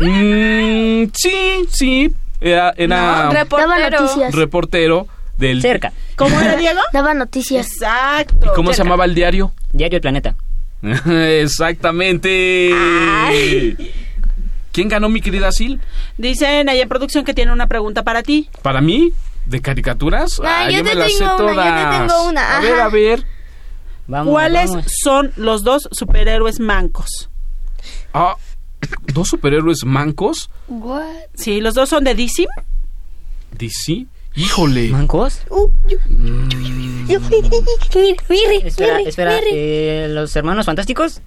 Mm, sí, sí. Era, era No, reportero. noticias. reportero del... Cerca. ¿Cómo era Diego? Daba noticias. Exacto. ¿Cómo se llamaba el diario? Diario El Planeta. Exactamente. ¿Quién ganó, mi querida Sil? Dicen ahí en producción que tiene una pregunta para ti. ¿Para mí? ¿De caricaturas? Ah, yo me te las sé tengo una, yo te todas. tengo una, A ver, a ver. Vamos, ¿Cuáles vamos. son los dos superhéroes mancos? Ah, ¿Dos superhéroes mancos? What? Sí, los dos son de DC. DC. Híjole. ¿Mancos? Espera, espera. eh, ¿Los hermanos fantásticos?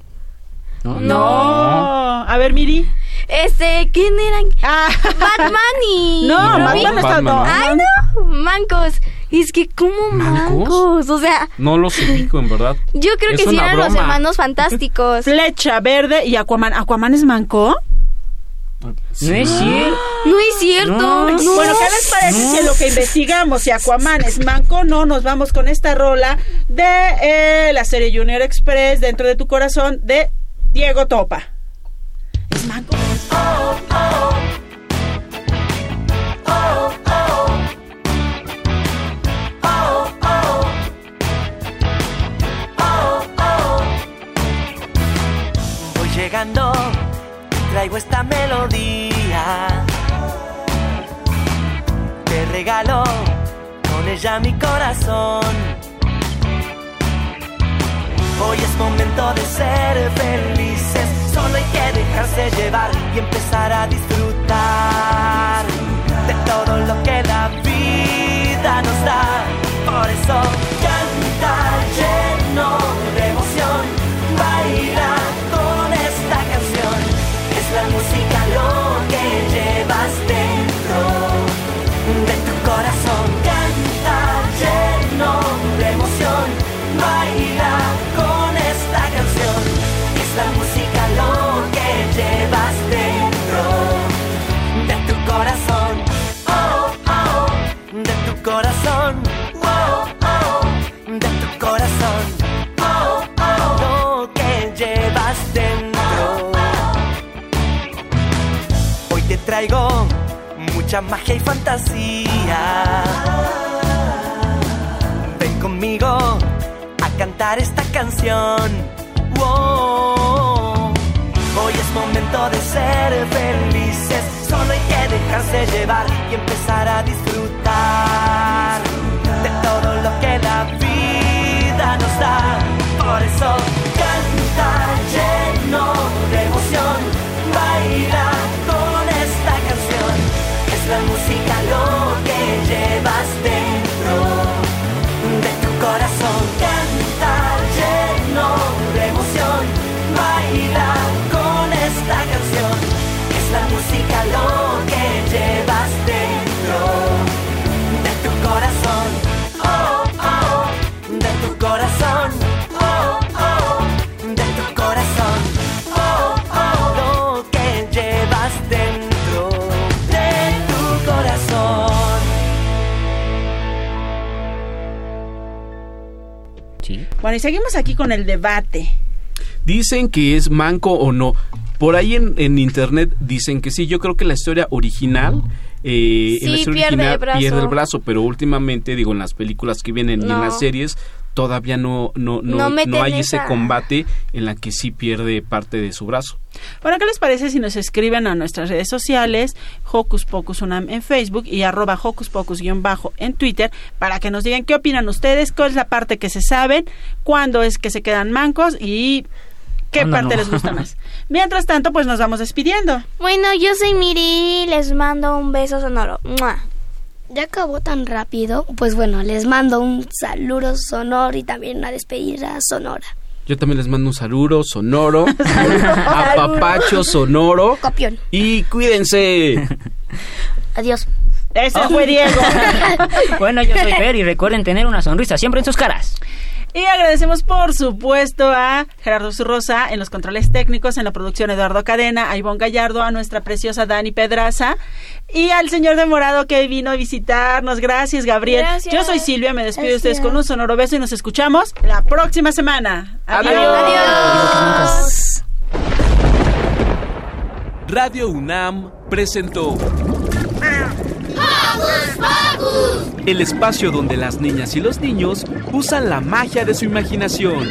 No. No. A ver, Miri. Este, ¿quién eran? Ah. Batman y. No, No, Batman no está. No. Ay, no, mancos. Es que, ¿cómo ¿Mancos? mancos? O sea, No los ubico, en verdad. yo creo Es que sí eran los hermanos fantásticos. Flecha Verde y Aquaman. ¿Aquaman es manco? No es cierto. No es cierto. No. no. Bueno, ¿qué les parece No. si en lo que investigamos si Aquaman es manco no nos vamos con esta rola de eh, la serie Junior Express dentro de tu corazón de Diego Topa? ¿Es manco? Voy llegando, traigo esta melodía. Te regalo con ella mi corazón. Hoy es momento de ser felices, solo hay que dejarse llevar y empezar a disfrutar de todo lo que la vida nos da. Por eso magia y fantasía. Ven conmigo a cantar esta canción. Hoy es momento de ser felices, solo hay que dejarse llevar y empezar a disfrutar de todo lo que la vida nos da. Por eso Bueno, y seguimos aquí con el debate. Dicen que es manco o no. Por ahí en, en internet dicen que sí. Yo creo que la historia original. eh, en la Sí, historia pierde original el brazo. pierde el brazo, pero últimamente, digo, en las películas que vienen y en las series, todavía no, no, no, No hay ese combate en la que sí pierde parte de su brazo. Bueno, ¿qué les parece si nos escriben a nuestras redes sociales, Hocus Pocus Unam en Facebook y arroba Hocus Pocus guion bajo en Twitter, para que nos digan qué opinan ustedes, cuál es la parte que se saben, cuándo es que se quedan mancos y qué ¿Cuándo parte no? les gusta más. Mientras tanto, pues nos vamos despidiendo. Bueno, yo soy Miri, les mando un beso sonoro. ¡Mua! Ya acabó tan rápido. Pues bueno, les mando un saludo sonoro y también una despedida sonora. Yo también les mando un saludo sonoro, apapacho sonoro Copión. y cuídense. Adiós. Ese Oh. fue Diego. bueno, yo soy Fer y recuerden tener una sonrisa siempre en sus caras. Y agradecemos, por supuesto, a Gerardo Zurrosa en los controles técnicos, en la producción Eduardo Cadena, a Ivonne Gallardo, a nuestra preciosa Dani Pedraza y al señor de Morado que vino a visitarnos. Gracias, Gabriel. Gracias. Yo soy Silvia, me despido de ustedes con un sonoro beso y nos escuchamos la próxima semana. Adiós. Adiós. Radio UNAM presentó el espacio donde las niñas y los niños usan la magia de su imaginación.